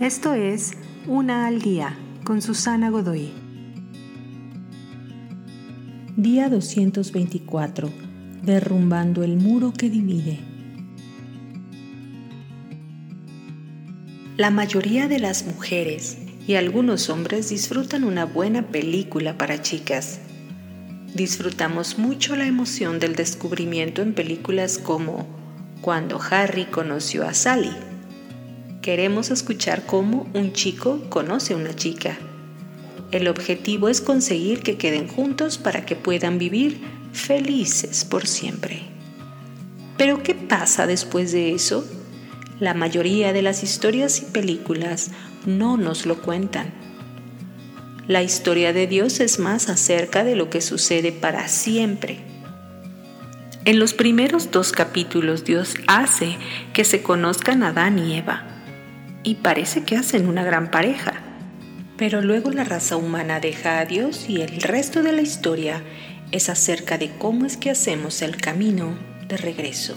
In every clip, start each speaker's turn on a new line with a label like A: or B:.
A: Esto es Una al Día con Susana Godoy. Día 224. Derrumbando el muro que divide. La mayoría de las mujeres y algunos hombres disfrutan una buena película para chicas. Disfrutamos mucho la emoción del descubrimiento en películas como Cuando Harry conoció a Sally Queremos escuchar cómo un chico conoce a una chica. El objetivo es conseguir que queden juntos para que puedan vivir felices por siempre. Pero ¿qué pasa después de eso? La mayoría de las historias y películas no nos lo cuentan. La historia de Dios es más acerca de lo que sucede para siempre. En los primeros dos capítulos Dios hace que se conozcan Adán y Eva y parece que hacen una gran pareja. Pero luego la raza humana deja a Dios y el resto de la historia es acerca de cómo es que hacemos el camino de regreso.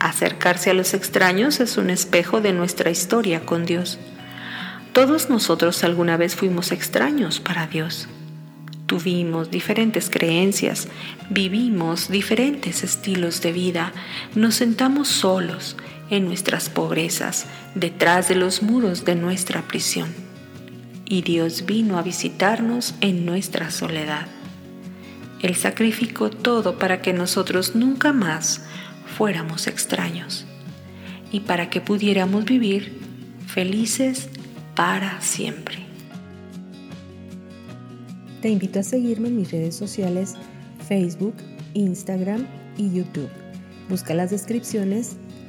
A: Acercarse a los extraños es un espejo de nuestra historia con Dios. Todos nosotros alguna vez fuimos extraños para Dios. Tuvimos diferentes creencias, vivimos diferentes estilos de vida, nos sentamos solos en nuestras pobrezas, detrás de los muros de nuestra prisión. Y Dios vino a visitarnos en nuestra soledad. Él sacrificó todo para que nosotros nunca más fuéramos extraños y para que pudiéramos vivir felices para siempre. Te invito a seguirme en mis redes sociales Facebook, Instagram y YouTube. Busca las descripciones